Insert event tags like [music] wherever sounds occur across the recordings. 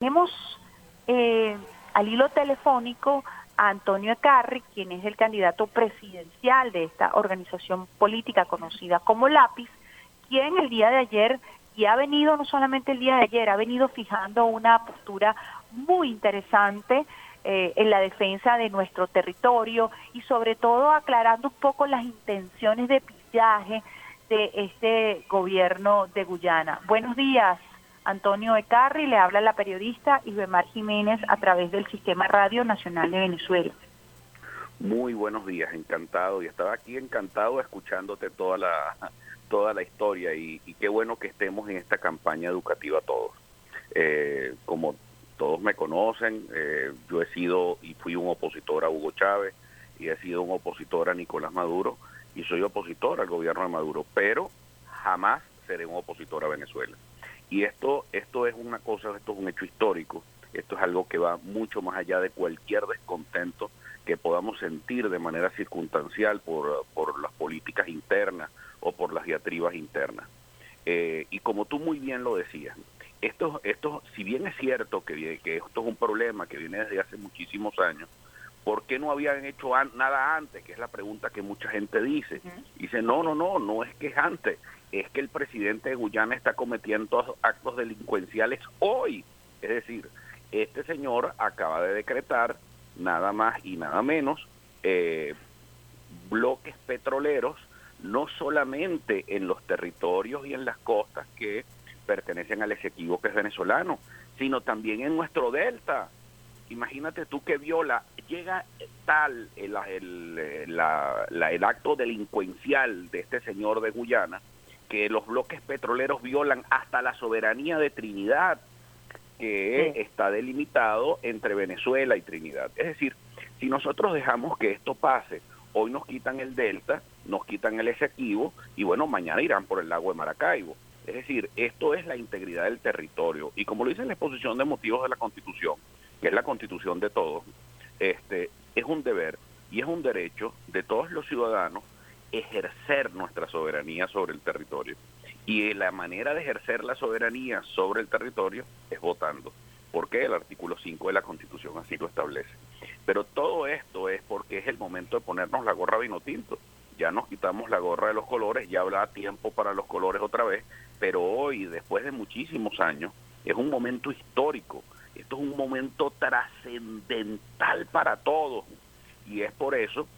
Tenemos eh, al hilo telefónico a Antonio Ecarri, quien es el candidato presidencial de esta organización política conocida como Lápiz, quien el día de ayer, y ha venido no solamente el día de ayer, ha venido fijando una postura muy interesante eh, en la defensa de nuestro territorio y sobre todo aclarando un poco las intenciones de pillaje de este gobierno de Guyana. Buenos días, Antonio Ecarri, le habla la periodista Ibemar Jiménez a través del Sistema Radio Nacional de Venezuela. Muy buenos días, encantado. Y estaba aquí encantado escuchándote toda la, toda la historia y, qué bueno que estemos en esta campaña educativa todos. Eh, como todos me conocen, eh, yo he sido y fui un opositor a Hugo Chávez y he sido un opositor a Nicolás Maduro y soy opositor al gobierno de Maduro, pero jamás seré un opositor a Venezuela. Y esto, esto es una cosa, esto es un hecho histórico, esto es algo que va mucho más allá de cualquier descontento que podamos sentir de manera circunstancial por, por las políticas internas o por las diatribas internas. Eh, y como tú muy bien lo decías, esto, esto, si bien es cierto que, que esto es un problema que viene desde hace muchísimos años, ¿por qué no habían hecho nada antes? Que es la pregunta que mucha gente dice. Dice, no, no, no, no es que es antes, es que el presidente de Guyana está cometiendo actos delincuenciales hoy. Es decir, este señor acaba de decretar nada más y nada menos eh, bloques petroleros, no solamente en los territorios y en las costas que pertenecen al Esequibo que es venezolano, sino también en nuestro delta. Imagínate tú que viola, llega tal el, el, el acto delincuencial de este señor de Guyana, que los bloques petroleros violan hasta la soberanía de Trinidad, que está delimitado entre Venezuela y Trinidad. Es decir, si nosotros dejamos que esto pase, hoy nos quitan el delta, nos quitan el Esequibo y bueno, mañana irán por el lago de Maracaibo. Es decir, esto es la integridad del territorio y como lo dice en la exposición de motivos de la Constitución, que es la Constitución de todos, este es un deber y es un derecho de todos los ciudadanos ejercer nuestra soberanía sobre el territorio. Y la manera de ejercer la soberanía sobre el territorio es votando, porque el artículo 5 de la Constitución así lo establece. Pero todo esto es porque es el momento de ponernos la gorra vino tinto. Ya nos quitamos la gorra de los colores, ya habrá tiempo para los colores otra vez, pero hoy, después de muchísimos años, es un momento histórico. Esto es un momento trascendental para todos. Y es por eso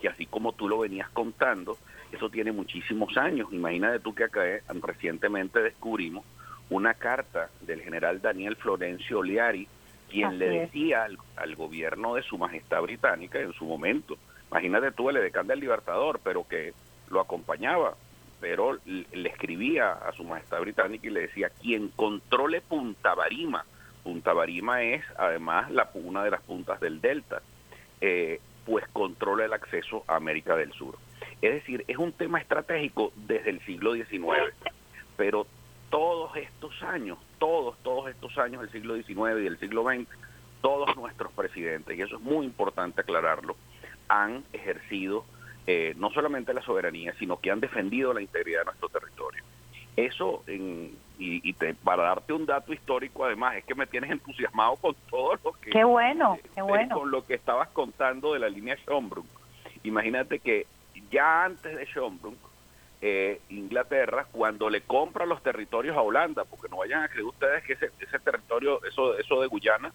que así como tú lo venías contando, eso tiene muchísimos años. Imagínate tú que acá eh, recientemente descubrimos una carta del general Daniel Florencio Oliari, quien le decía al, gobierno de su majestad británica en su momento, imagínate tú el edecán del Libertador, pero que lo acompañaba, pero le escribía a su majestad británica y le decía, quien controle Punta Barima, Punta Barima es además la, una de las puntas del delta, eh, pues controla el acceso a América del Sur. Es decir, es un tema estratégico desde el siglo XIX, pero todos estos años, todos, todos estos años del siglo XIX y del siglo XX, todos nuestros presidentes, y eso es muy importante aclararlo, han ejercido eh, no solamente la soberanía, sino que han defendido la integridad de nuestro territorio. Eso, en, y, te, para darte un dato histórico, además, es que me tienes entusiasmado con [laughs] todo lo que... Qué bueno, qué bueno. Con lo que estabas contando de la línea Schombrun. Imagínate que ya antes de Schombrun, eh, Inglaterra, cuando le compra los territorios a Holanda, porque no vayan a creer ustedes que ese, ese territorio, eso, eso de Guyana,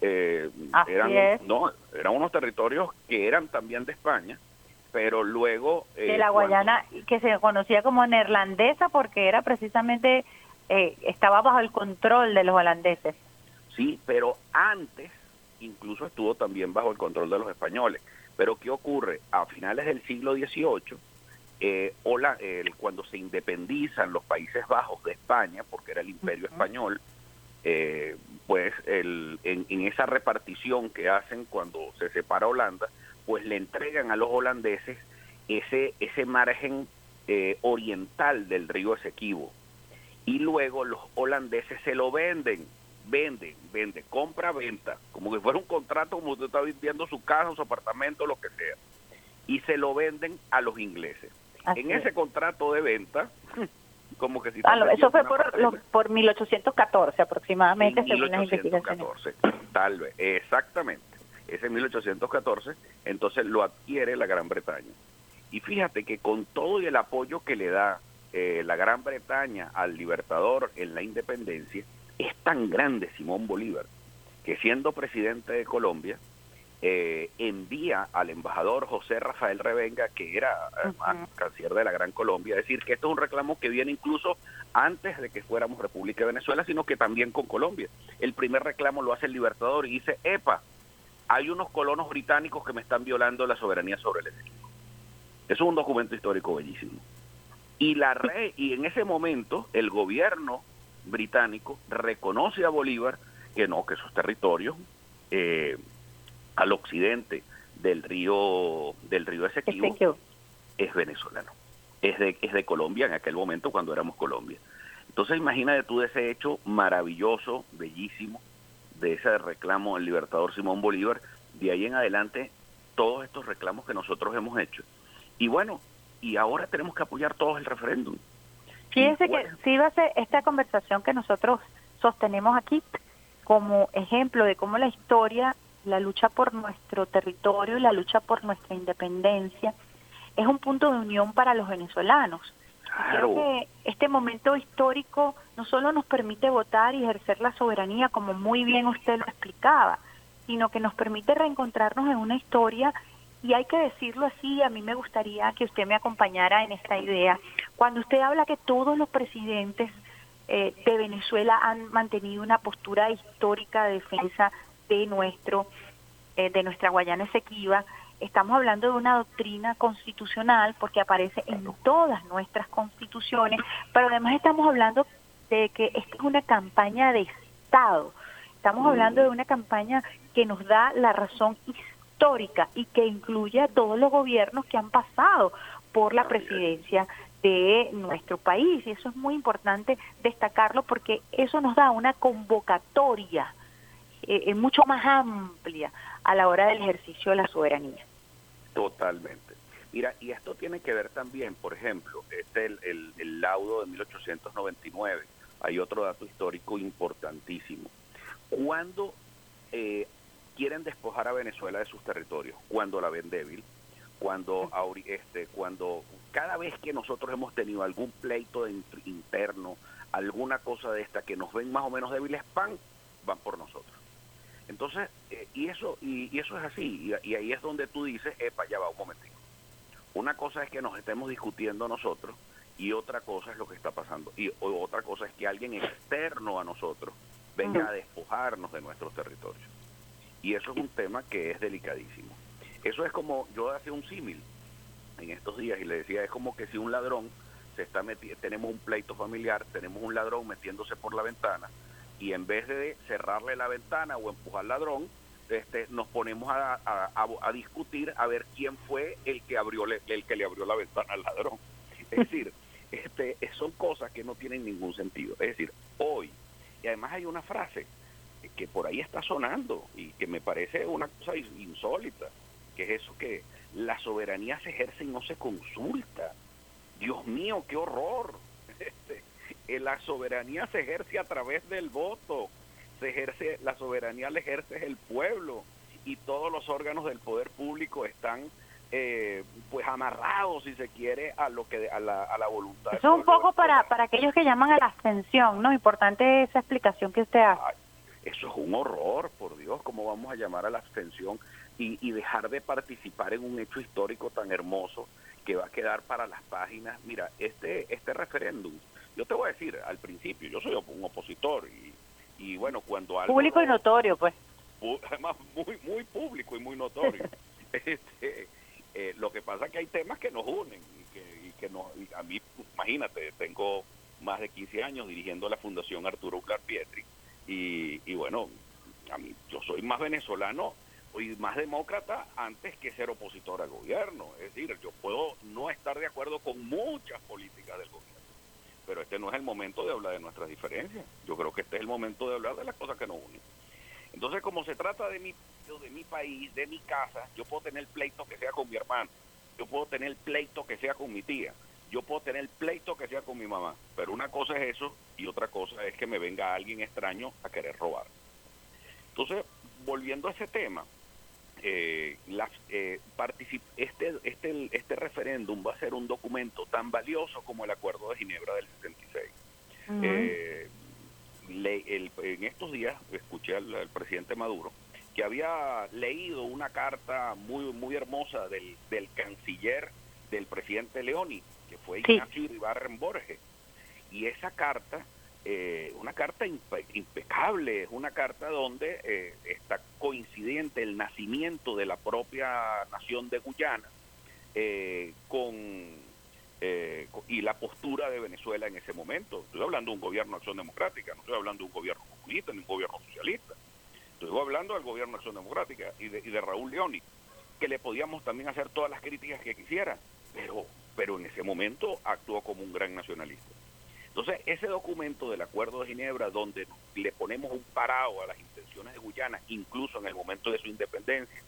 eh, eran, no, eran unos territorios que eran también de España, pero luego... Eh, de la Guayana, que se conocía como neerlandesa porque era precisamente, eh, estaba bajo el control de los holandeses. Sí, pero antes incluso estuvo también bajo el control de los españoles. Pero ¿qué ocurre? A finales del siglo XVIII, eh, cuando se independizan los Países Bajos de España, porque era el imperio español, eh, pues el, en, en, esa repartición que hacen cuando se separa Holanda, pues le entregan a los holandeses ese, ese margen eh, oriental del río Esequibo. Y luego los holandeses se lo venden, venden, venden, compra, venta, como que fuera un contrato como usted está vendiendo su casa, su apartamento, lo que sea. Y se lo venden a los ingleses. en ese contrato de venta, [laughs] como que si... eso fue por, por 1814 aproximadamente, según las investigaciones. Tal vez, exactamente. Ese 1814, entonces lo adquiere la Gran Bretaña. Y fíjate que con todo y el apoyo que le da eh, la Gran Bretaña al Libertador en la independencia, es tan grande Simón Bolívar que siendo presidente de Colombia, eh, envía al embajador José Rafael Revenga, que era canciller de la Gran Colombia, decir que esto es un reclamo que viene incluso antes de que fuéramos República de Venezuela, sino que también con Colombia. El primer reclamo lo hace el Libertador y dice, epa, hay unos colonos británicos que me están violando la soberanía sobre el Eso es un documento histórico bellísimo. Y, la re y en ese momento el gobierno británico reconoce a Bolívar que no, que esos territorios eh, al occidente del río del río Esequibo es venezolano, es de, es de Colombia en aquel momento cuando éramos Colombia. Entonces imagínate tú de ese hecho maravilloso, bellísimo, de ese reclamo del libertador Simón Bolívar, de ahí en adelante todos estos reclamos que nosotros hemos hecho. Y bueno, y ahora tenemos que apoyar todos el referéndum. Fíjense que si va a ser esta conversación que nosotros sostenemos aquí como ejemplo de cómo la historia la lucha por nuestro territorio y la lucha por nuestra independencia es un punto de unión para los venezolanos. Creo que este momento histórico no solo nos permite votar y ejercer la soberanía, como muy bien usted lo explicaba, sino que nos permite reencontrarnos en una historia y hay que decirlo así, a mí me gustaría que usted me acompañara en esta idea. Cuando usted habla que todos los presidentes eh, de Venezuela han mantenido una postura histórica de defensa de nuestro eh, de nuestra Guayana Esequiba. Estamos hablando de una doctrina constitucional porque aparece en todas nuestras constituciones, pero además estamos hablando de que esta es una campaña de Estado. Estamos hablando de una campaña que nos da la razón histórica y que incluye a todos los gobiernos que han pasado por la presidencia de nuestro país. Y eso es muy importante destacarlo porque eso nos da una convocatoria eh, eh, mucho más amplia a la hora del ejercicio de la soberanía. Totalmente. Mira, y esto tiene que ver también, por ejemplo, este el, el, laudo de 1899. Hay otro dato histórico importantísimo. Cuando eh, quieren despojar a Venezuela de sus territorios, cuando la ven débil, cuando este, cuando cada vez que nosotros hemos tenido algún pleito interno, alguna cosa de esta que nos ven más o menos débiles, pan, van por nosotros. Entonces, eh, y eso y, eso es así, y, ahí es donde tú dices, epa, ya va un momentito. Una cosa es que nos estemos discutiendo nosotros y otra cosa es lo que está pasando. Y otra cosa es que alguien externo a nosotros venga a despojarnos de nuestros territorios. Y eso es un tema que es delicadísimo. Eso es como, yo hacía un símil en estos días y le decía, es como que si un ladrón se está metiendo, tenemos un pleito familiar, tenemos un ladrón metiéndose por la ventana, y en vez de cerrarle la ventana o empujar al ladrón, este, nos ponemos a, a, discutir a ver quién fue el que abrió el que le abrió la ventana al ladrón. Es decir, [laughs] este, son cosas que no tienen ningún sentido. Es decir, hoy, y además hay una frase que por ahí está sonando y que me parece una cosa insólita, que es eso que la soberanía se ejerce y no se consulta. Dios mío, qué horror. [laughs] Este, la soberanía se ejerce a través del voto, se ejerce, la soberanía la ejerce el pueblo y todos los órganos del poder público están eh, pues amarrados si se quiere a lo que a la, a la voluntad eso es un poco para para aquellos que llaman a la abstención no importante esa explicación que usted hace. Eso es un horror por Dios cómo vamos a llamar a la abstención y, y dejar de participar en un hecho histórico tan hermoso que va a quedar para las páginas mira este este referéndum yo te voy a decir, al principio, yo soy un opositor y, y bueno, cuando algo... Público y notorio, pues. [laughs] Además, muy, muy público y muy notorio. [laughs] este, eh, lo que pasa es que hay temas que nos unen y que, y que nos, a mí, imagínate, tengo más de 15 años dirigiendo la Fundación Arturo Uclar Pietri y, y bueno, a mí yo soy más venezolano y más demócrata antes que ser opositor al gobierno. Es decir, yo puedo no estar de acuerdo con muchas políticas del gobierno pero este no es el momento de hablar de nuestras diferencias. Yo creo que este es el momento de hablar de las cosas que nos unen. Entonces, como se trata de mi, de mi país, de mi casa, yo puedo tener pleito que sea con mi hermano, yo puedo tener pleito que sea con mi tía, yo puedo tener pleito que sea con mi mamá, pero una cosa es eso y otra cosa es que me venga alguien extraño a querer robar. Entonces, volviendo a ese tema, eh, eh este, este, este referéndum va a ser un documento tan valioso como el Acuerdo de Ginebra del 76. Eh, en estos días escuché al, presidente Maduro que había leído una carta muy muy hermosa del, del canciller del presidente Leoni, que fue Ignacio Ibarren Borges. Y esa carta eh, una carta impecable, es una carta donde eh, está coincidente el nacimiento de la propia nación de Guyana eh, con y la postura de Venezuela en ese momento. Estoy hablando de un gobierno de acción democrática, no estoy hablando de un gobierno comunista ni un gobierno socialista. Estoy hablando del gobierno de acción democrática y de, y de Raúl Leoni, que le podíamos también hacer todas las críticas que quisiera, pero, pero en ese momento actuó como un gran nacionalista. Entonces, ese documento del Acuerdo de Ginebra, donde le ponemos un parado a las intenciones de Guyana, incluso en el momento de su independencia,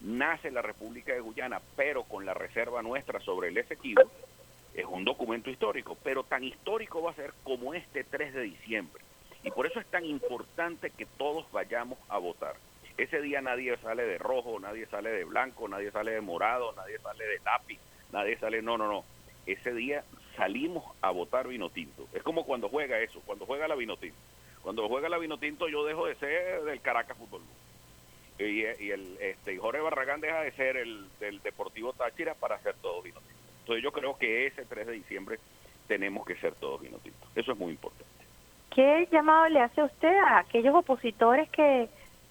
nace la República de Guyana, pero con la reserva nuestra sobre el Esequibo, es un documento histórico, pero tan histórico va a ser como este 3 de diciembre. Y por eso es tan importante que todos vayamos a votar. Ese día nadie sale de rojo, nadie sale de blanco, nadie sale de morado, nadie sale de lápiz, nadie sale, no, no, no. Ese día salimos a votar vino tinto. Es como cuando juega eso, cuando juega la vino tinto. Cuando juega la vino tinto yo dejo de ser del Caracas Fútbol y, y, el este Jorge Barragán deja de ser el del Deportivo Táchira para hacer todo vino tinto. Entonces yo creo que ese 3 de diciembre tenemos que ser todos vino tinto. Eso es muy importante. ¿Qué llamado le hace usted a aquellos opositores que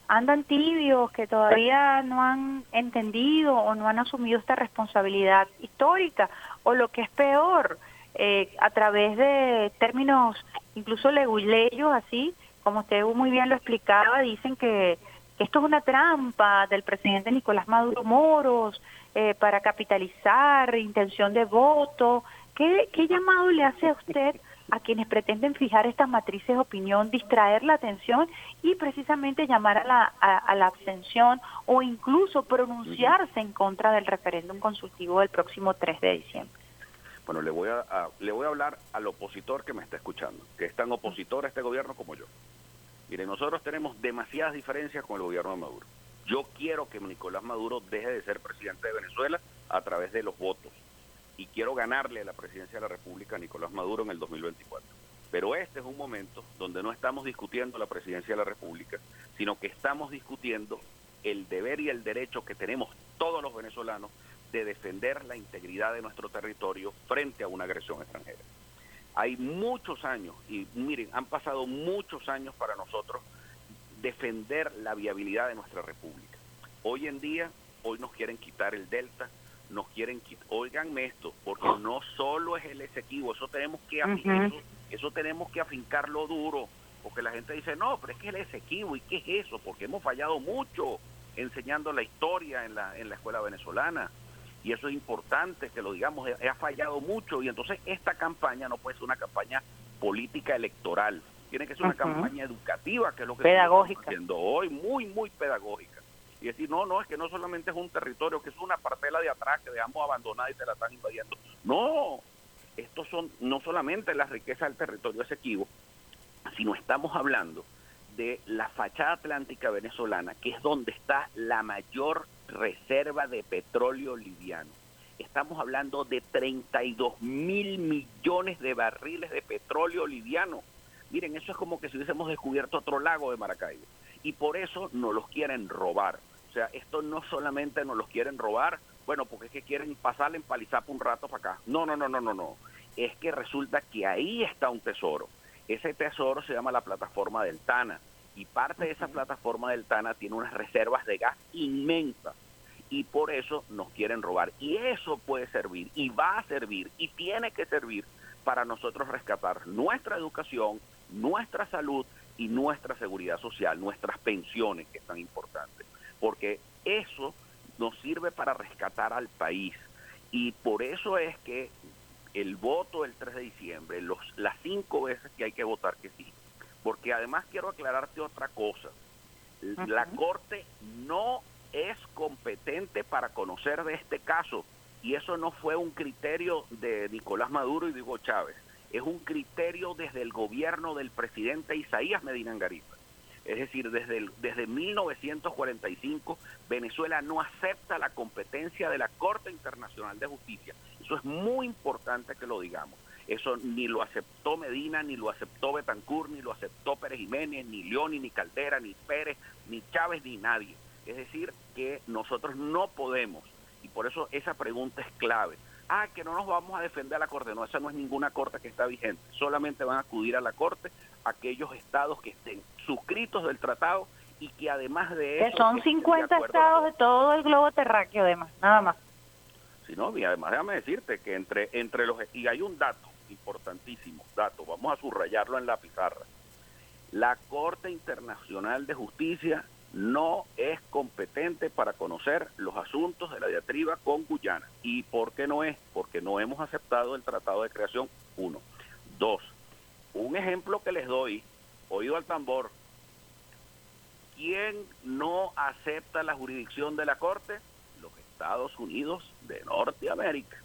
andan tibios, que todavía no han entendido o no han asumido esta responsabilidad histórica? O lo que es peor, eh, a través de términos incluso leguleyos, así, como usted muy bien lo explicaba, dicen que, esto es una trampa del presidente Nicolás Maduro Moros eh, para capitalizar intención de voto. ¿Qué, ¿Qué llamado le hace a usted a quienes pretenden fijar estas matrices de opinión, distraer la atención y precisamente llamar a la, a la abstención o incluso pronunciarse en contra del referéndum consultivo del próximo 3 de diciembre? Bueno, le voy a, le voy a hablar al opositor que me está escuchando, que es tan opositor a este gobierno como yo. Mire, nosotros tenemos demasiadas diferencias con el gobierno de Maduro. Yo quiero que Nicolás Maduro deje de ser presidente de Venezuela a través de los votos. Y quiero ganarle la presidencia de la República a Nicolás Maduro en el 2024. Pero este es un momento donde no estamos discutiendo la presidencia de la República, sino que estamos discutiendo el deber y el derecho que tenemos todos los venezolanos de defender la integridad de nuestro territorio frente a una agresión extranjera. Hay muchos años, y miren, han pasado muchos años para nosotros defender la viabilidad de nuestra república. Hoy en día, hoy nos quieren quitar el delta, nos quieren quitar, oiganme esto, porque no solo es el Esequibo, eso tenemos que eso, tenemos que afincarlo duro, porque la gente dice, no, pero es que el Esequibo, ¿y qué es eso? Porque hemos fallado mucho enseñando la historia en la, en la escuela venezolana y eso es importante que lo digamos, ha fallado mucho y entonces esta campaña no puede ser una campaña política electoral, tiene que ser una campaña educativa, que es lo que pedagógica. estamos haciendo hoy, muy, muy pedagógica. Y decir, no, no, es que no solamente es un territorio, que es una parcela de atrás que dejamos abandonada y se la están invadiendo. No, estos son no solamente la riqueza del territorio Esequibo, sino estamos hablando de la fachada atlántica venezolana, que es donde está la mayor reserva de petróleo liviano. Estamos hablando de 32 mil millones de barriles de petróleo liviano. Miren, eso es como que si hubiésemos descubierto otro lago de Maracaibo. Y por eso nos los quieren robar. O sea, esto no solamente nos los quieren robar, bueno, porque es que quieren pasarle en palizapa un rato para acá. No, no, no, no, no, no. Es que resulta que ahí está un tesoro. Ese tesoro se llama la plataforma del Tana y parte de esa plataforma del Tana tiene unas reservas de gas inmensas y por eso nos quieren robar. Y eso puede servir y va a servir y tiene que servir para nosotros rescatar nuestra educación, nuestra salud y nuestra seguridad social, nuestras pensiones que es tan importante. Porque eso nos sirve para rescatar al país. Y por eso es que el voto del 3 de diciembre, los, las cinco veces que hay que votar que sí, porque además quiero aclararte otra cosa. La Corte no es competente para conocer de este caso. Y eso no fue un criterio de Nicolás Maduro y de Hugo Chávez, es un criterio desde el gobierno del presidente Isaías Medina Angaripa. Es decir, desde, el, desde 1945 Venezuela no acepta la competencia de la Corte Internacional de Justicia. Eso es muy importante que lo digamos. Eso ni lo aceptó Medina, ni lo aceptó Betancourt, ni lo aceptó Pérez Jiménez, ni León, ni Caldera, ni Pérez, ni Chávez, ni nadie. Es decir, que nosotros no podemos, y por eso esa pregunta es clave. Ah, que no nos vamos a defender a la Corte. No, esa no es ninguna Corte que está vigente. Solamente van a acudir a la Corte aquellos estados que estén suscritos del tratado y que además de eso... Que son 50 estados de todo el globo terráqueo, además, nada más. Sí, no, y además déjame decirte que entre, entre los... Y hay un dato importantísimo, dato, vamos a subrayarlo en la pizarra. La Corte Internacional de Justicia no es competente para conocer los asuntos de la diatriba con Guyana. ¿Y por qué no es? Porque no hemos aceptado el Tratado de Creación, uno. Dos, un ejemplo que les doy, oído al tambor, ¿quién no acepta la jurisdicción de la Corte? Los Estados Unidos de Norteamérica.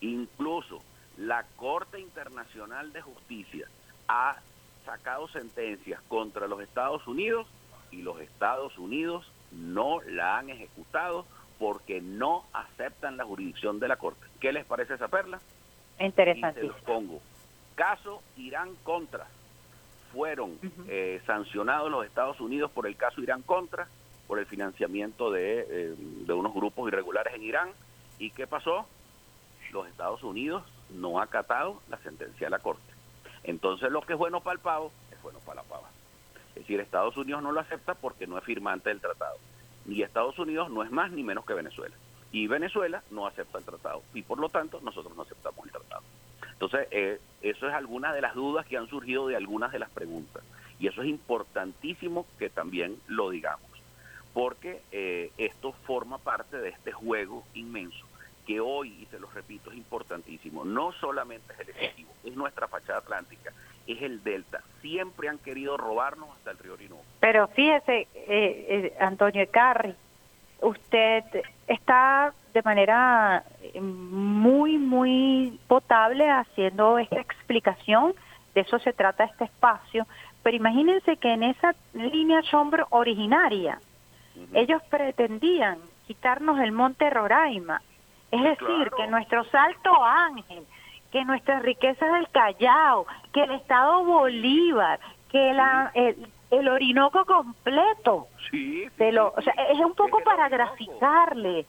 Incluso la Corte Internacional de Justicia ha sacado sentencias contra los Estados Unidos y los Estados Unidos no la han ejecutado porque no aceptan la jurisdicción de la Corte. ¿Qué les parece esa perla? Interesante. Los pongo. Caso Irán contra. Fueron eh, sancionados los Estados Unidos por el caso Irán contra, por el financiamiento de, eh, de unos grupos irregulares en Irán. ¿Y qué pasó? Los Estados Unidos no ha acatado la sentencia de la Corte. Entonces lo que es bueno para el pavo es bueno para la pava. Es decir, Estados Unidos no lo acepta porque no es firmante del tratado. Y Estados Unidos no es más ni menos que Venezuela. Y Venezuela no acepta el tratado. Y por lo tanto nosotros no aceptamos el tratado. Entonces, eh, eso es alguna de las dudas que han surgido de algunas de las preguntas. Y eso es importantísimo que también lo digamos. Porque eh, esto forma parte de este juego inmenso que hoy, y se lo repito, es importantísimo, no solamente es el Ejecutivo, es nuestra fachada atlántica, es el Delta. Siempre han querido robarnos hasta el río Orinoco. Pero fíjese, eh, eh, Antonio Carri, usted está de manera eh, muy, muy potable haciendo esta explicación, de eso se trata este espacio, pero imagínense que en esa línea sombra originaria, ellos pretendían quitarnos el monte Roraima, es decir, que nuestro Salto Ángel, que nuestras riquezas del Callao, que el Estado Bolívar, que la, el, Orinoco completo, sí, lo, o sea, es un poco para graficarle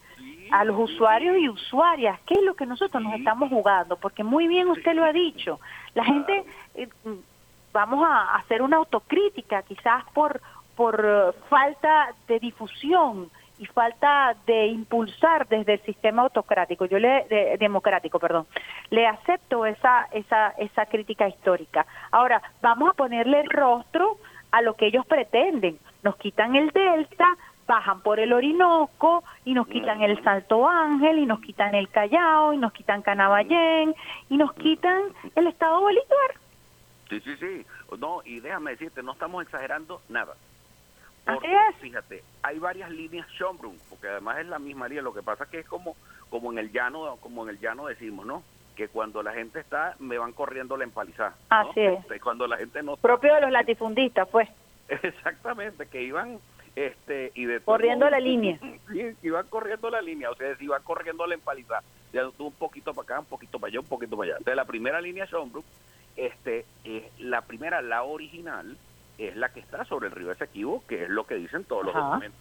a los usuarios y usuarias qué es lo que nosotros nos estamos jugando, porque muy bien usted lo ha dicho, la gente, eh, vamos a hacer una autocrítica quizás por, por eh, falta de difusión, y falta de impulsar desde el sistema autocrático, yo le democrático, perdón. Le acepto esa esa esa crítica histórica. Ahora, vamos a ponerle el rostro a lo que ellos pretenden. Nos quitan el delta, bajan por el Orinoco y nos quitan el Salto Ángel y nos quitan el Callao y nos quitan Canaballén y nos quitan el Estado Bolívar. Sí, sí, sí. No, y déjame decirte, no estamos exagerando nada. Fíjate, hay varias líneas Schombrun, porque además es la misma línea, lo que pasa es que es como, como en el llano, como en el llano decimos, ¿no? Que cuando la gente está, me van corriendo la empalizada. Así es. Este, cuando la gente no Propio de los latifundistas, pues. [laughs] Exactamente, que iban este y de corriendo la línea. [laughs] Sí, iban corriendo la línea, o sea, iban corriendo la empalizada. Ya un poquito para acá, un poquito para allá, un poquito para allá. Entonces, la primera línea Schombrun, este, es la primera, la original, es la que está sobre el río Esequibo, que es lo que dicen todos los documentos.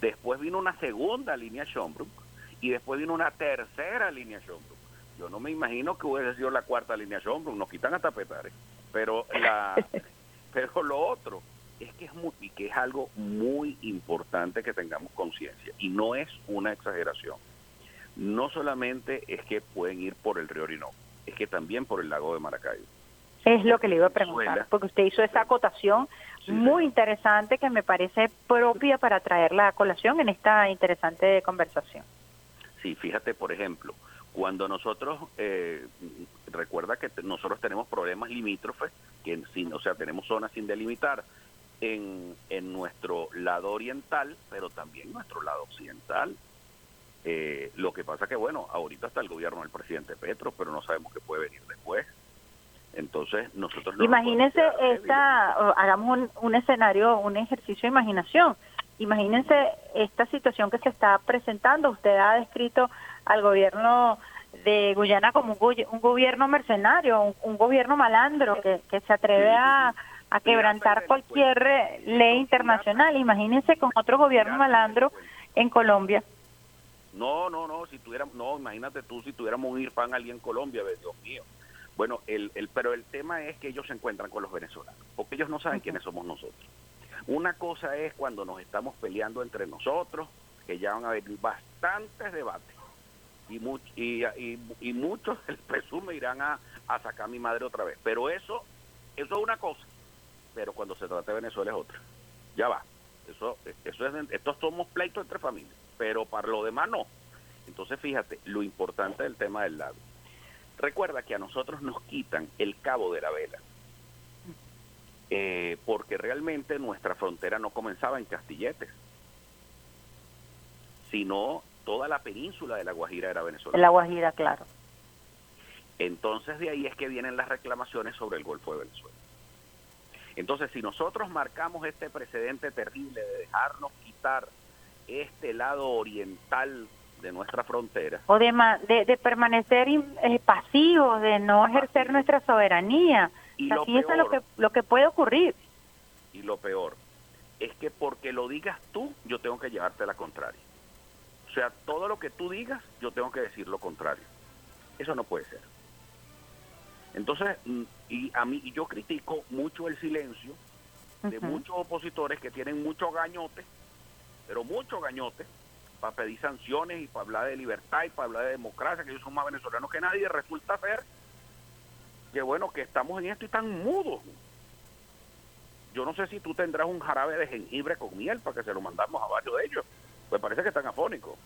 Después vino una segunda línea Schomburg y después vino una tercera línea Schomburg. Yo no me imagino que hubiese sido la cuarta línea Schomburg, nos quitan hasta petares. Pero la [laughs] pero lo otro es que es muy, que es algo muy importante que tengamos conciencia y no es una exageración. No solamente es que pueden ir por el río Orinoco, es que también por el lago de Maracaibo. Es lo que le iba a preguntar, porque usted hizo esa acotación muy interesante que me parece propia para traer la colación en esta interesante conversación. Sí, fíjate, por ejemplo, cuando nosotros, eh, recuerda que nosotros tenemos problemas limítrofes, que sin, o sea, tenemos zonas sin delimitar en, en nuestro lado oriental, pero también nuestro lado occidental. Eh, lo que pasa que, bueno, ahorita está el gobierno del presidente Petro, pero no sabemos qué puede venir después. Entonces, nosotros no Imagínense esta, hagamos un, un escenario, un ejercicio de imaginación. Imagínense esta situación que se está presentando. Usted ha descrito al gobierno de Guyana como un, gobierno mercenario, un, gobierno malandro que, que se atreve a, a quebrantar cualquier ley internacional. Imagínense con otro gobierno malandro en Colombia. No, no, no, si tuviéramos, no, imagínate tú si tuviéramos un IRPAN allí en Colombia, Dios mío. Bueno, el, el, pero el tema es que ellos se encuentran con los venezolanos, porque ellos no saben quiénes somos nosotros. Una cosa es cuando nos estamos peleando entre nosotros, que ya van a haber bastantes debates, y, y, y, muchos, [laughs] el presume, irán a, a sacar a mi madre otra vez. Pero eso, eso es una cosa, pero cuando se trata de Venezuela es otra. Ya va. Eso, eso es, estos somos pleitos entre familias, pero para lo demás no. Entonces, fíjate, lo importante del tema del lago. Recuerda que a nosotros nos quitan el cabo de la vela, eh, porque realmente nuestra frontera no comenzaba en Castilletes, sino toda la península de la Guajira era Venezuela. La Guajira, claro. Entonces de ahí es que vienen las reclamaciones sobre el Golfo de Venezuela. Entonces, si nosotros marcamos este precedente terrible de dejarnos quitar este lado oriental de nuestra frontera. O de, de, permanecer eh, pasivos, de no ejercer nuestra soberanía. Y lo es lo que, lo que puede ocurrir. Y lo peor es que porque lo digas tú, yo tengo que llevarte la contraria. O sea, todo lo que tú digas, yo tengo que decir lo contrario. Eso no puede ser. Entonces, mm, y a mí yo critico mucho el silencio de muchos opositores que tienen mucho gañote, pero mucho gañote, para pedir sanciones y para hablar de libertad y para hablar de democracia, que ellos son más venezolanos que nadie, resulta ser que bueno, que estamos en esto y están mudos. Yo no sé si tú tendrás un jarabe de jengibre con miel para que se lo mandamos a varios de ellos. Pues parece que están afónicos.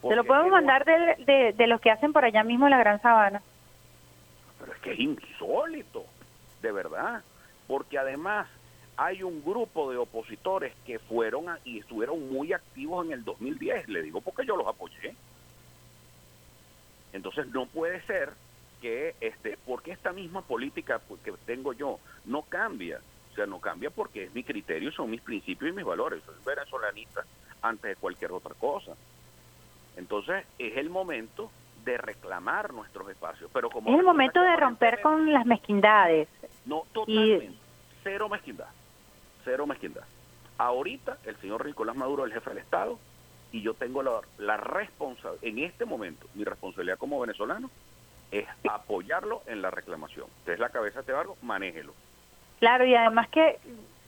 Se lo podemos mandar de, de, los que hacen por allá mismo en la Gran Sabana. Pero es que es insólito, de verdad. Porque además hay un grupo de opositores que fueron y estuvieron muy activos en el 2010. Le digo porque yo los apoyé. Entonces no puede ser que, este, porque esta misma política que tengo yo no cambia. O sea, no cambia porque es mi criterio, son mis principios y mis valores. Soy venezolanista antes de cualquier otra cosa. Entonces es el momento de reclamar nuestros espacios. Pero como es el momento de romper con las mezquindades. No, totalmente. Cero mezquindad cero mezquindad. Ahorita el señor Nicolás Maduro es el jefe del Estado y yo tengo la, la responsabilidad, en este momento, mi responsabilidad como venezolano es apoyarlo en la reclamación. Usted es la cabeza de este barco, manéjelo. Claro, y además que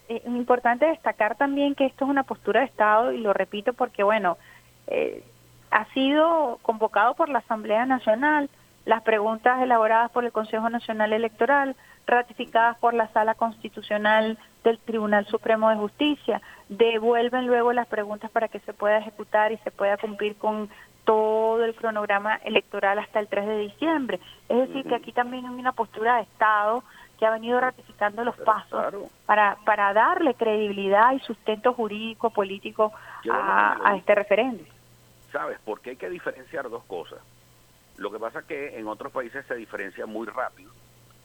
es importante destacar también que esto es una postura de Estado y lo repito porque, bueno, eh, ha sido convocado por la Asamblea Nacional, las preguntas elaboradas por el Consejo Nacional Electoral, ratificadas por la Sala Constitucional del Tribunal Supremo de Justicia, devuelven luego las preguntas para que se pueda ejecutar y se pueda cumplir con todo el cronograma electoral hasta el 3 de diciembre. Es decir, que aquí también hay una postura de Estado que ha venido ratificando los pasos para, para darle credibilidad y sustento jurídico, político a, a este referéndum. ¿Sabes? Porque hay que diferenciar dos cosas. Lo que pasa es que en otros países se diferencia muy rápido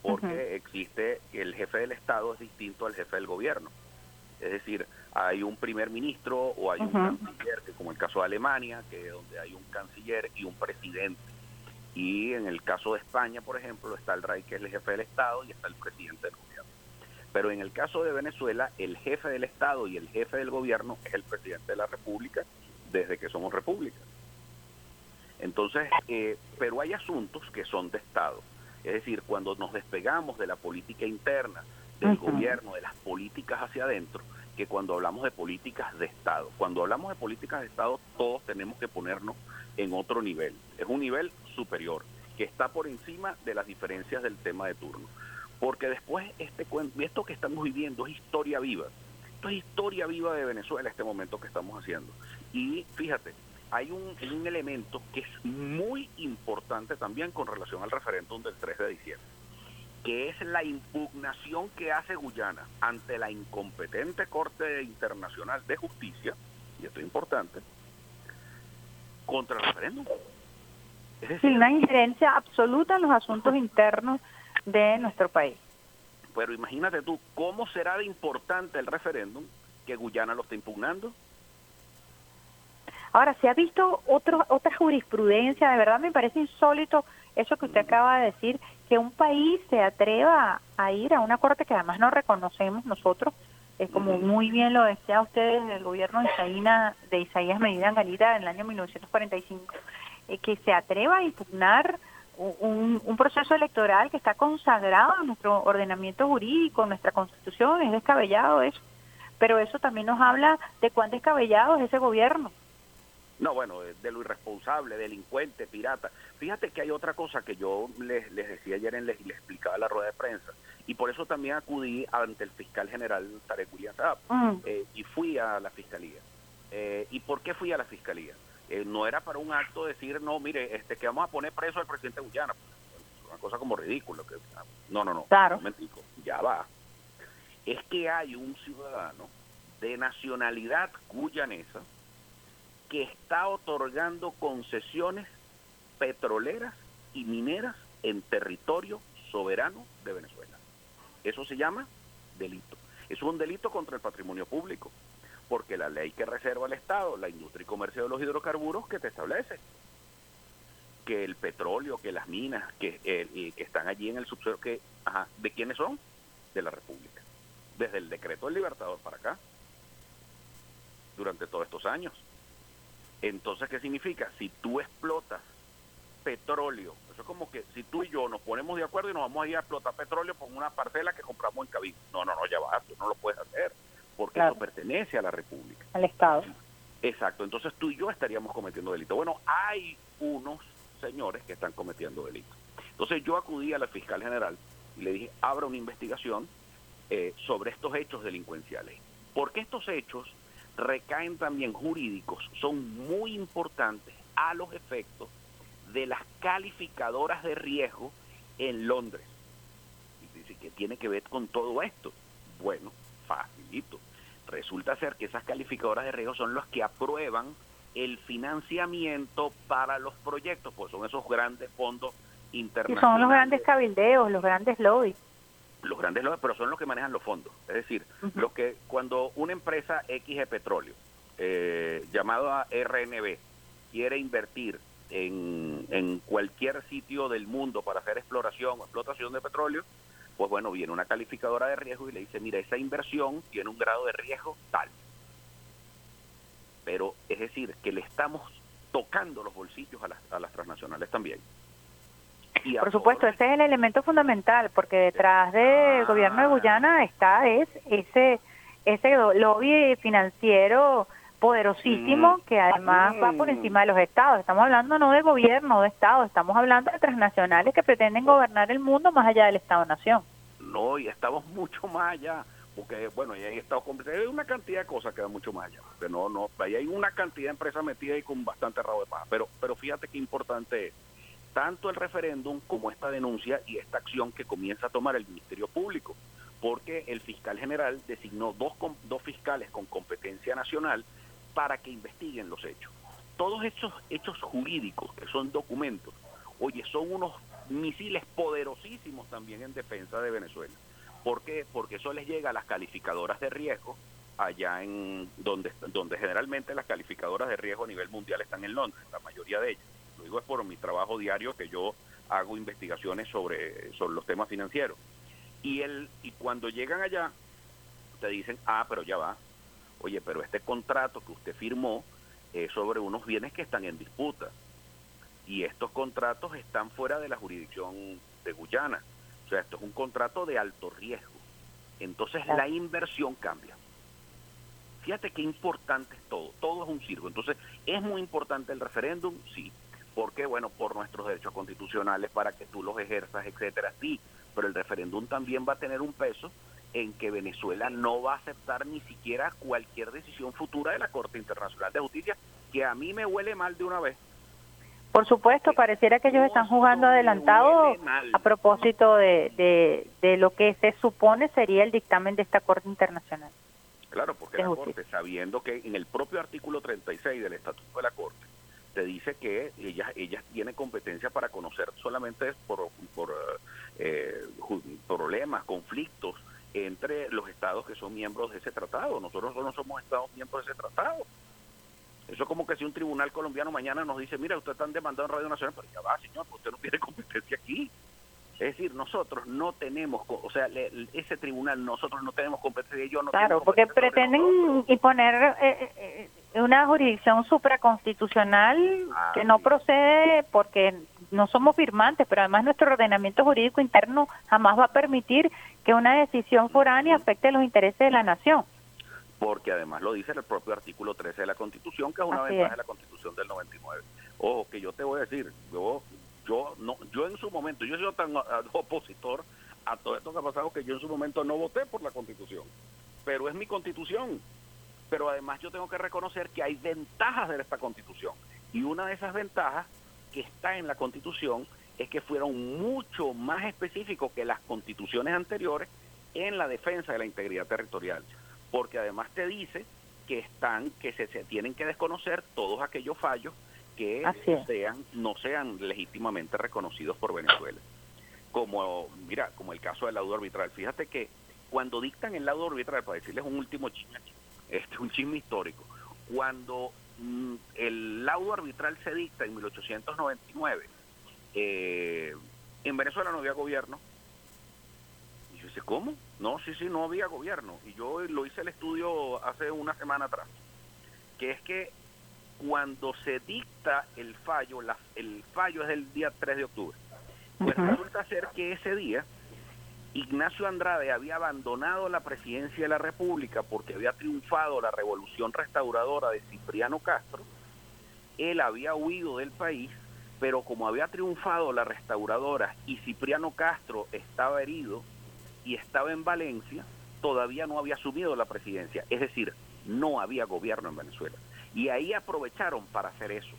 porque existe el jefe del Estado es distinto al jefe del gobierno. Es decir, hay un primer ministro o hay un canciller, como el caso de Alemania, que donde hay un canciller y un presidente. Y en el caso de España, por ejemplo, está el rey que es el jefe del Estado y está el presidente del gobierno. Pero en el caso de Venezuela, el jefe del Estado y el jefe del gobierno es el presidente de la República desde que somos república. Entonces, eh, pero hay asuntos que son de Estado es decir, cuando nos despegamos de la política interna, del gobierno, de las políticas hacia adentro, que cuando hablamos de políticas de Estado. Cuando hablamos de políticas de Estado, todos tenemos que ponernos en otro nivel. Es un nivel superior, que está por encima de las diferencias del tema de turno. Porque después este esto que estamos viviendo es historia viva. Esto es historia viva de Venezuela, este momento que estamos haciendo. Y fíjate, hay un, un elemento que es muy importante también con relación al referéndum del 3 de diciembre, que es la impugnación que hace Guyana ante la incompetente Corte Internacional de Justicia, y esto es importante, contra el referéndum. Es decir, una injerencia absoluta en los asuntos internos de nuestro país. Pero imagínate tú, ¿cómo será de importante el referéndum que Guyana lo está impugnando? Ahora, se ha visto otro, otra jurisprudencia, de verdad me parece insólito eso que usted acaba de decir, que un país se atreva a ir a una corte que además no reconocemos nosotros, es como muy bien lo decía usted el gobierno de, Isaína, de Isaías Medina Galita en el año 1945, eh, que se atreva a impugnar un, un, proceso electoral que está consagrado en nuestro ordenamiento jurídico, en nuestra constitución, es descabellado eso. Pero eso también nos habla de cuán descabellado es ese gobierno. No, bueno, de lo irresponsable, delincuente, pirata. Fíjate que hay otra cosa que yo les, les decía ayer en les, les explicaba en la rueda de prensa, y por eso también acudí ante el fiscal general Tarek William Saab, mm. eh, y fui a la fiscalía. Eh, ¿Y por qué fui a la fiscalía? Eh, no era para un acto decir, no, mire, este que vamos a poner preso al presidente Guyana. Una cosa como ridícula. Que, no, no, no. Claro. ya va. Es que hay un ciudadano de nacionalidad guyanesa que está otorgando concesiones petroleras y mineras en territorio soberano de Venezuela. Eso se llama delito. Es un delito contra el patrimonio público, porque la ley que reserva el Estado, la industria y comercio de los hidrocarburos, que te establece que el petróleo, que las minas, que, eh, que están allí en el subsuelo, que, ajá, ¿de quiénes son? De la República. Desde el decreto del Libertador para acá, durante todos estos años. Entonces, ¿qué significa? Si tú explotas petróleo, eso es como que si tú y yo nos ponemos de acuerdo y nos vamos a ir a explotar petróleo con una parcela que compramos en Cabildo. No, no, no, ya va, tú no lo puedes hacer, porque eso pertenece a la República. Al Estado. Exacto, entonces tú y yo estaríamos cometiendo delito. Bueno, hay unos señores que están cometiendo delito. Entonces yo acudí a la fiscal general y le dije, abra una investigación eh, sobre estos hechos delincuenciales. Porque estos hechos recaen también jurídicos, son muy importantes a los efectos de las calificadoras de riesgo en Londres. Y dice, ¿qué tiene que ver con todo esto? Bueno, facilito. Resulta ser que esas calificadoras de riesgo son los que aprueban el financiamiento para los proyectos, pues son esos grandes fondos internacionales. Y son los grandes cabildeos, los grandes lobbies los grandes lobbies, pero son los que manejan los fondos. Es decir, lo que cuando una empresa X de petróleo, eh, llamada RNB, quiere invertir en, en cualquier sitio del mundo para hacer exploración o explotación de petróleo, pues bueno, viene una calificadora de riesgo y le dice, mira, esa inversión tiene un grado de riesgo tal. Pero es decir, que le estamos tocando los bolsillos a las, a las transnacionales también. Por supuesto, ese es el elemento fundamental, porque detrás del gobierno de Guyana está es ese ese lobby financiero poderosísimo mm. que además va por encima de los estados. Estamos hablando no de gobierno, de estado, estamos hablando de transnacionales que pretenden gobernar el mundo más allá del estado-nación. No, y estamos mucho más allá, porque bueno, hay estados hay una cantidad de cosas que van mucho más allá. Que no, no, ahí hay una cantidad de empresas metidas ahí con bastante rabo de paja. Pero, pero fíjate qué importante es tanto el referéndum como esta denuncia y esta acción que comienza a tomar el Ministerio Público, porque el fiscal general designó dos, dos fiscales con competencia nacional para que investiguen los hechos. Todos estos hechos jurídicos, que son documentos, oye, son unos misiles poderosísimos también en defensa de Venezuela. ¿Por qué? Porque eso les llega a las calificadoras de riesgo, allá en donde, donde generalmente las calificadoras de riesgo a nivel mundial están en Londres, la mayoría de ellas lo digo es por mi trabajo diario que yo hago investigaciones sobre, sobre los temas financieros. Y, el, y cuando llegan allá, te dicen, ah, pero ya va, oye, pero este contrato que usted firmó es sobre unos bienes que están en disputa. Y estos contratos están fuera de la jurisdicción de Guyana. O sea, esto es un contrato de alto riesgo. Entonces la inversión cambia. Fíjate qué importante es todo. Todo es un circo. Entonces, ¿es muy importante el referéndum? Sí. ¿Por qué? Bueno, por nuestros derechos constitucionales para que tú los ejerzas, etcétera, sí, pero el referéndum también va a tener un peso en que Venezuela no va a aceptar ni siquiera cualquier decisión futura de la Corte Internacional de Justicia, que a mí me huele mal de una vez. Por supuesto, pareciera que ellos están jugando adelantado a propósito de, de, de, lo que se supone sería el dictamen de esta Corte Internacional. Claro, porque la Corte, sabiendo que en el propio artículo 36 del Estatuto de la Corte, te dice que ella, ella tiene competencia para conocer solamente por, por eh, problemas, conflictos entre los estados que son miembros de ese tratado. Nosotros no somos estados miembros de ese tratado. Eso es como que si un tribunal colombiano mañana nos dice, mira, usted están demandando en Radio Nacional, pero ya va, señor, usted no tiene [laughs] competencia aquí. Es decir, nosotros no tenemos, o sea, ese tribunal, nosotros no tenemos competencia. Yo no claro, porque pretenden imponer eh, eh, eh, una jurisdicción supraconstitucional ah, que no procede porque no somos firmantes, pero además nuestro ordenamiento jurídico interno jamás va a permitir que una decisión foránea afecte los intereses de la nación. Porque además lo dice el propio artículo 13 de la Constitución, que es una ventaja de la Constitución del 99. Ojo, que yo te voy a decir, yo yo no yo en su momento yo soy tan [laughs] opositor a todo esto que ha pasado que yo en su momento no voté por la constitución pero es mi constitución pero además yo tengo que reconocer que hay ventajas de esta constitución y una de esas ventajas que está en la constitución es que fueron mucho más específicos que las constituciones anteriores en la defensa de la integridad territorial porque además te dice que están que se, se tienen que desconocer todos aquellos fallos que sean no sean legítimamente reconocidos por Venezuela. Como, mira, como el caso del laudo arbitral. Fíjate que cuando dictan el laudo arbitral, para decirles un último chisme, este, un chisme histórico, cuando mm, el laudo arbitral se dicta en 1899, eh, en Venezuela no había gobierno. Y yo dice, ¿cómo? No, sí, sí, no había gobierno. Y yo lo hice el estudio hace una semana atrás, que es que cuando se dicta el fallo, el fallo es el día 3 de octubre. Pues resulta ser que ese día Ignacio Andrade había abandonado la presidencia de la República porque había triunfado la revolución restauradora de Cipriano Castro. Él había huido del país, pero como había triunfado la restauradora y Cipriano Castro estaba herido y estaba en Valencia, todavía no había asumido la presidencia. Es decir, no había gobierno en Venezuela. Y ahí aprovecharon para hacer eso.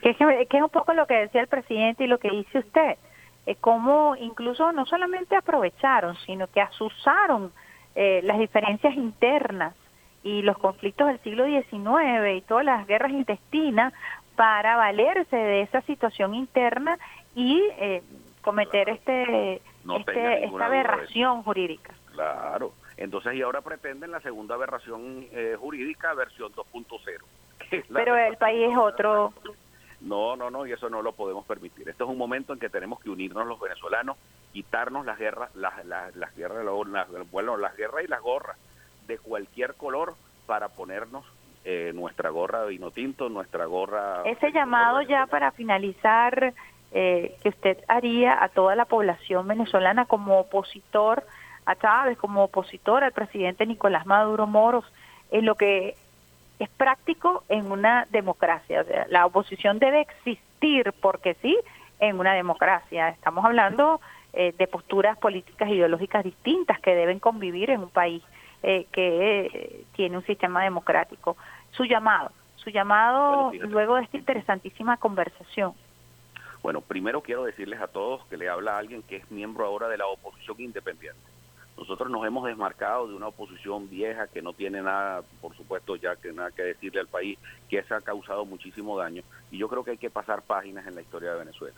Que es, un poco lo que decía el presidente y lo que dice usted. Eh, cómo incluso no solamente aprovecharon, sino que asusaron eh, las diferencias internas y los conflictos del siglo XIX y todas las guerras intestinas para valerse de esa situación interna y eh, cometer este, este esta aberración jurídica. Claro. Entonces, y ahora pretenden la segunda aberración eh, jurídica, versión 2.0. Pero el país es otro. No, no, no, y eso no lo podemos permitir. Esto es un momento en que tenemos que unirnos los venezolanos, quitarnos las guerras, las, las, las guerras, las, bueno, las guerras y las gorras de cualquier color para ponernos eh, nuestra gorra de vino tinto, nuestra gorra... Ese llamado ya para finalizar eh, que usted haría a toda la población venezolana como opositor a Chávez como opositor al presidente Nicolás Maduro Moros en lo que es práctico en una democracia. la oposición debe existir porque sí en una democracia. Estamos hablando eh, de posturas políticas ideológicas distintas que deben convivir en un país eh, que eh, tiene un sistema democrático. Su llamado, su llamado luego de esta interesantísima conversación. Bueno, primero quiero decirles a todos que le habla alguien que es miembro ahora de la oposición independiente nosotros nos hemos desmarcado de una oposición vieja que no tiene nada, por supuesto, ya que nada que decirle al país, que se ha causado muchísimo daño. Y yo creo que hay que pasar páginas en la historia de Venezuela.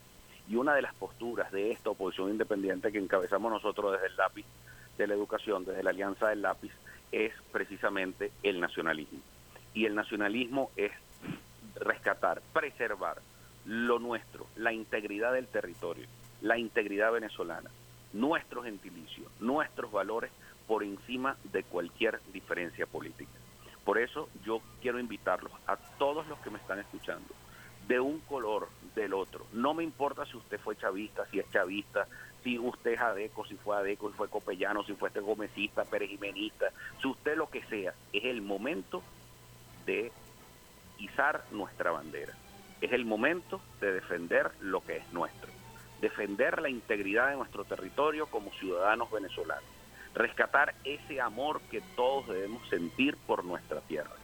Y una de las posturas de esta oposición independiente que encabezamos nosotros desde el lápiz de la educación, desde la Alianza del Lápiz, es precisamente el nacionalismo. Y el nacionalismo es rescatar, preservar lo nuestro, la integridad del territorio, la integridad venezolana nuestro gentilicio, nuestros valores por encima de cualquier diferencia política. Por eso yo quiero invitarlos a todos los que me están escuchando, de un color, del otro. No me importa si usted fue chavista, si es chavista, si usted es adeco, si fue adeco, si fue copellano, si fue este gomecista, perejimenista, si usted lo que sea, es el momento de izar nuestra bandera. Es el momento de defender lo que es nuestro defender la integridad de nuestro territorio como ciudadanos venezolanos, rescatar ese amor que todos debemos sentir por nuestra tierra.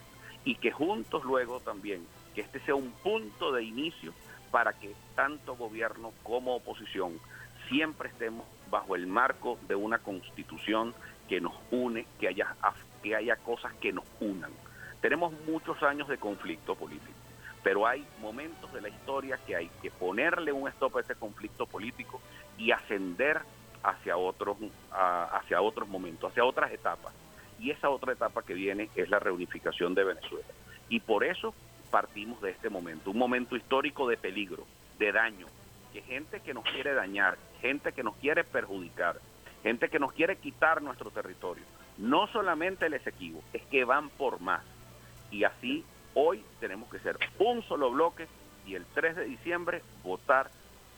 Y que juntos luego también, que este sea un punto de inicio para que tanto gobierno como oposición siempre estemos bajo el marco de una constitución que nos une, que haya, que haya cosas que nos unan. Tenemos muchos años de conflicto político pero hay momentos de la historia que hay que ponerle un stop a ese conflicto político y ascender hacia otros, hacia otros momentos, hacia otras etapas. Y esa otra etapa que viene es la reunificación de Venezuela. Y por eso partimos de este momento, un momento histórico de peligro, de daño, que gente que nos quiere dañar, gente que nos quiere perjudicar, gente que nos quiere quitar nuestro territorio, no solamente el Esequibo, es que van por más. Y así hoy tenemos que ser un solo bloque y el 3 de diciembre votar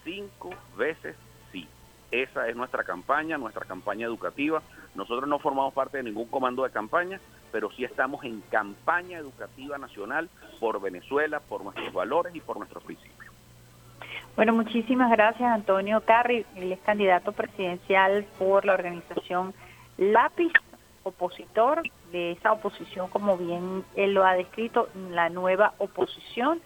cinco veces sí. Esa es nuestra campaña, nuestra campaña educativa. Nosotros no formamos parte de ningún comando de campaña, pero sí estamos en campaña educativa nacional por Venezuela, por nuestros valores y por nuestros principios. Bueno, muchísimas gracias Antonio Carri, él es candidato presidencial por la organización Lápiz, opositor de esa oposición, como bien él lo ha descrito, la nueva oposición.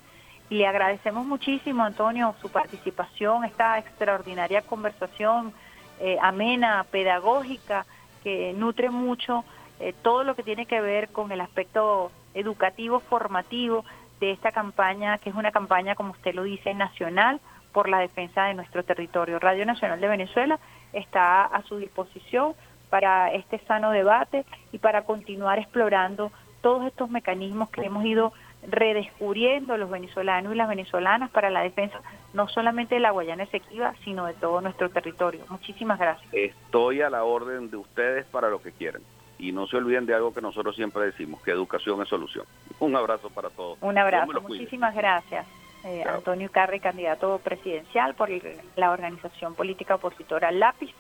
Y le agradecemos muchísimo, Antonio, su participación, esta extraordinaria conversación eh, amena, pedagógica, que nutre mucho eh, todo lo que tiene que ver con el aspecto educativo, formativo de esta campaña, que es una campaña, como usted lo dice, nacional por la defensa de nuestro territorio. Radio Nacional de Venezuela está a su disposición para este sano debate y para continuar explorando todos estos mecanismos que hemos ido redescubriendo los venezolanos y las venezolanas para la defensa no solamente de la Guayana Esequiba, sino de todo nuestro territorio. Muchísimas gracias. Estoy a la orden de ustedes para lo que quieran. Y no se olviden de algo que nosotros siempre decimos, que educación es solución. Un abrazo para todos. Un abrazo, muchísimas gracias. Eh, Antonio Carri, candidato presidencial por la organización política opositora Lápiz.